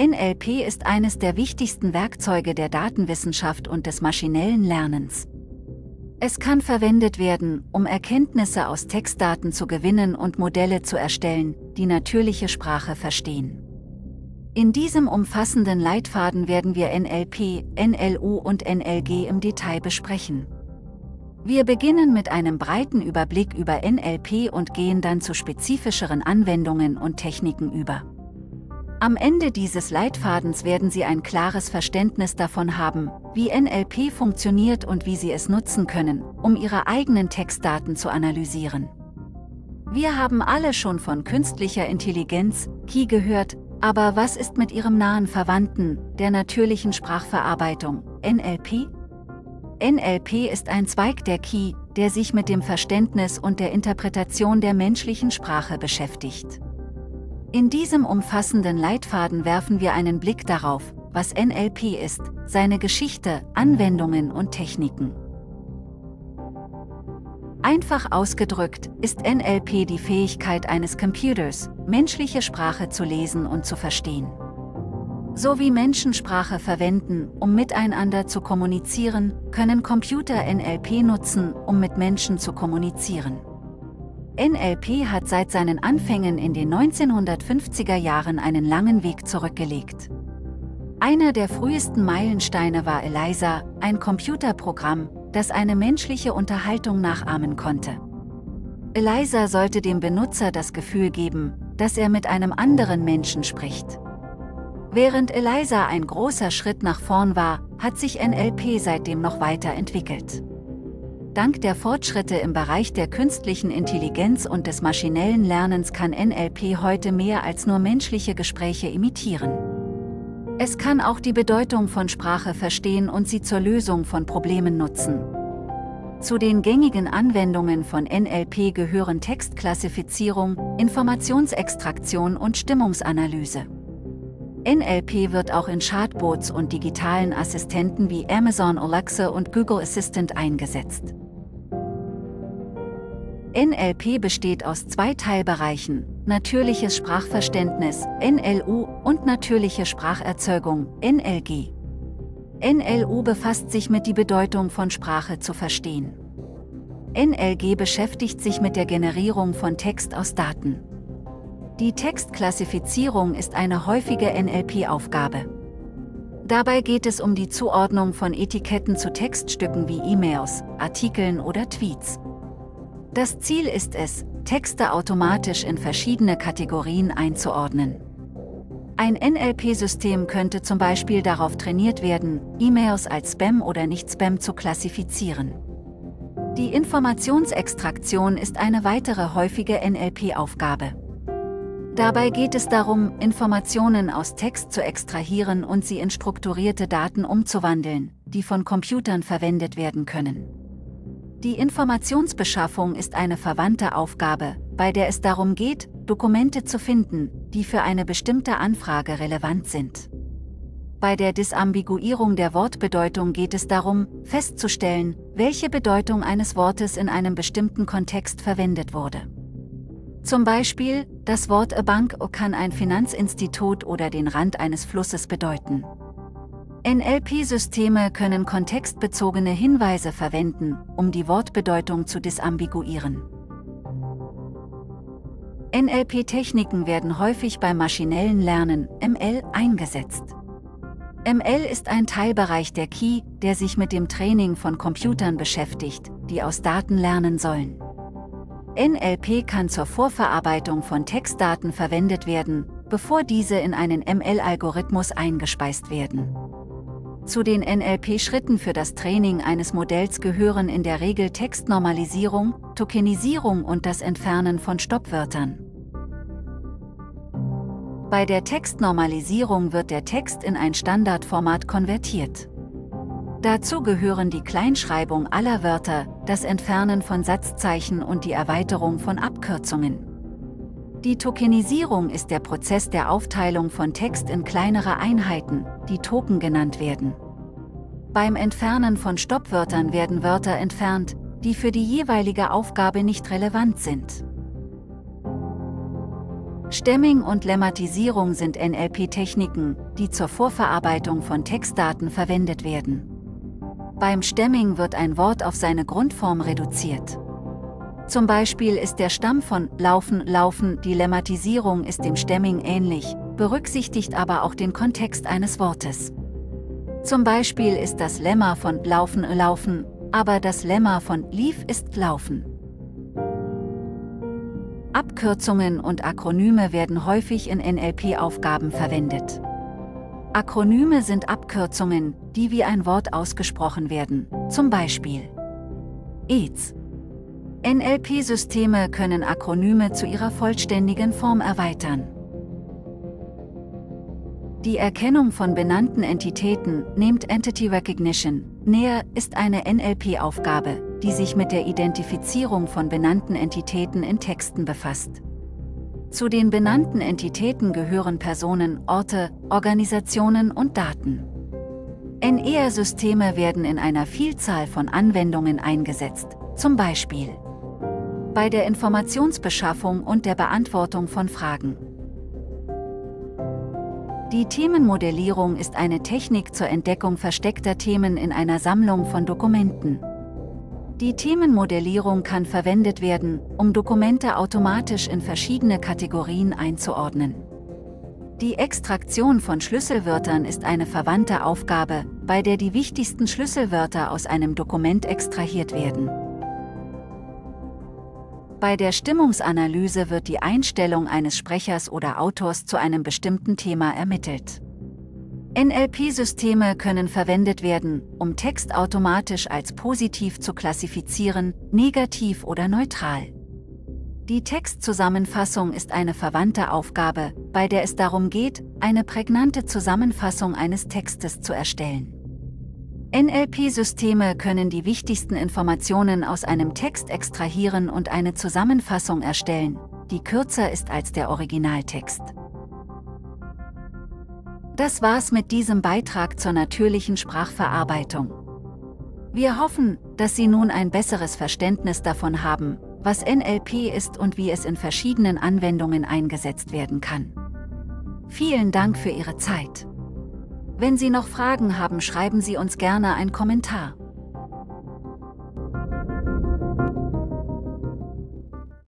NLP ist eines der wichtigsten Werkzeuge der Datenwissenschaft und des maschinellen Lernens. Es kann verwendet werden, um Erkenntnisse aus Textdaten zu gewinnen und Modelle zu erstellen, die natürliche Sprache verstehen. In diesem umfassenden Leitfaden werden wir NLP, NLU und NLG im Detail besprechen. Wir beginnen mit einem breiten Überblick über NLP und gehen dann zu spezifischeren Anwendungen und Techniken über. Am Ende dieses Leitfadens werden Sie ein klares Verständnis davon haben, wie NLP funktioniert und wie Sie es nutzen können, um Ihre eigenen Textdaten zu analysieren. Wir haben alle schon von künstlicher Intelligenz, KI gehört, aber was ist mit Ihrem nahen Verwandten, der natürlichen Sprachverarbeitung, NLP? NLP ist ein Zweig der KI, der sich mit dem Verständnis und der Interpretation der menschlichen Sprache beschäftigt. In diesem umfassenden Leitfaden werfen wir einen Blick darauf, was NLP ist, seine Geschichte, Anwendungen und Techniken. Einfach ausgedrückt ist NLP die Fähigkeit eines Computers, menschliche Sprache zu lesen und zu verstehen. So wie Menschen Sprache verwenden, um miteinander zu kommunizieren, können Computer NLP nutzen, um mit Menschen zu kommunizieren. NLP hat seit seinen Anfängen in den 1950er Jahren einen langen Weg zurückgelegt. Einer der frühesten Meilensteine war ELIZA, ein Computerprogramm, das eine menschliche Unterhaltung nachahmen konnte. ELIZA sollte dem Benutzer das Gefühl geben, dass er mit einem anderen Menschen spricht. Während ELIZA ein großer Schritt nach vorn war, hat sich NLP seitdem noch weiterentwickelt. Dank der Fortschritte im Bereich der künstlichen Intelligenz und des maschinellen Lernens kann NLP heute mehr als nur menschliche Gespräche imitieren. Es kann auch die Bedeutung von Sprache verstehen und sie zur Lösung von Problemen nutzen. Zu den gängigen Anwendungen von NLP gehören Textklassifizierung, Informationsextraktion und Stimmungsanalyse. NLP wird auch in Chatbots und digitalen Assistenten wie Amazon Alexa und Google Assistant eingesetzt. NLP besteht aus zwei Teilbereichen, natürliches Sprachverständnis, NLU, und natürliche Spracherzeugung, NLG. NLU befasst sich mit die Bedeutung von Sprache zu verstehen. NLG beschäftigt sich mit der Generierung von Text aus Daten. Die Textklassifizierung ist eine häufige NLP-Aufgabe. Dabei geht es um die Zuordnung von Etiketten zu Textstücken wie E-Mails, Artikeln oder Tweets. Das Ziel ist es, Texte automatisch in verschiedene Kategorien einzuordnen. Ein NLP-System könnte zum Beispiel darauf trainiert werden, E-Mails als Spam oder nicht Spam zu klassifizieren. Die Informationsextraktion ist eine weitere häufige NLP-Aufgabe. Dabei geht es darum, Informationen aus Text zu extrahieren und sie in strukturierte Daten umzuwandeln, die von Computern verwendet werden können. Die Informationsbeschaffung ist eine verwandte Aufgabe, bei der es darum geht, Dokumente zu finden, die für eine bestimmte Anfrage relevant sind. Bei der Disambiguierung der Wortbedeutung geht es darum, festzustellen, welche Bedeutung eines Wortes in einem bestimmten Kontext verwendet wurde. Zum Beispiel, das Wort a Bank kann ein Finanzinstitut oder den Rand eines Flusses bedeuten. NLP-Systeme können kontextbezogene Hinweise verwenden, um die Wortbedeutung zu disambiguieren. NLP-Techniken werden häufig beim maschinellen Lernen ML eingesetzt. ML ist ein Teilbereich der KI, der sich mit dem Training von Computern beschäftigt, die aus Daten lernen sollen. NLP kann zur Vorverarbeitung von Textdaten verwendet werden, bevor diese in einen ML-Algorithmus eingespeist werden. Zu den NLP-Schritten für das Training eines Modells gehören in der Regel Textnormalisierung, Tokenisierung und das Entfernen von Stoppwörtern. Bei der Textnormalisierung wird der Text in ein Standardformat konvertiert. Dazu gehören die Kleinschreibung aller Wörter, das Entfernen von Satzzeichen und die Erweiterung von Abkürzungen. Die Tokenisierung ist der Prozess der Aufteilung von Text in kleinere Einheiten, die Token genannt werden. Beim Entfernen von Stoppwörtern werden Wörter entfernt, die für die jeweilige Aufgabe nicht relevant sind. Stemming und Lemmatisierung sind NLP-Techniken, die zur Vorverarbeitung von Textdaten verwendet werden. Beim Stemming wird ein Wort auf seine Grundform reduziert. Zum Beispiel ist der Stamm von laufen, laufen, die Lemmatisierung ist dem Stemming ähnlich, berücksichtigt aber auch den Kontext eines Wortes. Zum Beispiel ist das Lemma von laufen, laufen, aber das Lemma von lief ist laufen. Abkürzungen und Akronyme werden häufig in NLP-Aufgaben verwendet. Akronyme sind Abkürzungen, die wie ein Wort ausgesprochen werden, zum Beispiel AIDS. NLP-Systeme können Akronyme zu ihrer vollständigen Form erweitern. Die Erkennung von benannten Entitäten, named Entity Recognition, näher, ist eine NLP-Aufgabe, die sich mit der Identifizierung von benannten Entitäten in Texten befasst. Zu den benannten Entitäten gehören Personen, Orte, Organisationen und Daten. NER-Systeme werden in einer Vielzahl von Anwendungen eingesetzt, zum Beispiel bei der Informationsbeschaffung und der Beantwortung von Fragen. Die Themenmodellierung ist eine Technik zur Entdeckung versteckter Themen in einer Sammlung von Dokumenten. Die Themenmodellierung kann verwendet werden, um Dokumente automatisch in verschiedene Kategorien einzuordnen. Die Extraktion von Schlüsselwörtern ist eine verwandte Aufgabe, bei der die wichtigsten Schlüsselwörter aus einem Dokument extrahiert werden. Bei der Stimmungsanalyse wird die Einstellung eines Sprechers oder Autors zu einem bestimmten Thema ermittelt. NLP-Systeme können verwendet werden, um Text automatisch als positiv zu klassifizieren, negativ oder neutral. Die Textzusammenfassung ist eine verwandte Aufgabe, bei der es darum geht, eine prägnante Zusammenfassung eines Textes zu erstellen. NLP-Systeme können die wichtigsten Informationen aus einem Text extrahieren und eine Zusammenfassung erstellen, die kürzer ist als der Originaltext. Das war's mit diesem Beitrag zur natürlichen Sprachverarbeitung. Wir hoffen, dass Sie nun ein besseres Verständnis davon haben, was NLP ist und wie es in verschiedenen Anwendungen eingesetzt werden kann. Vielen Dank für Ihre Zeit. Wenn Sie noch Fragen haben, schreiben Sie uns gerne einen Kommentar.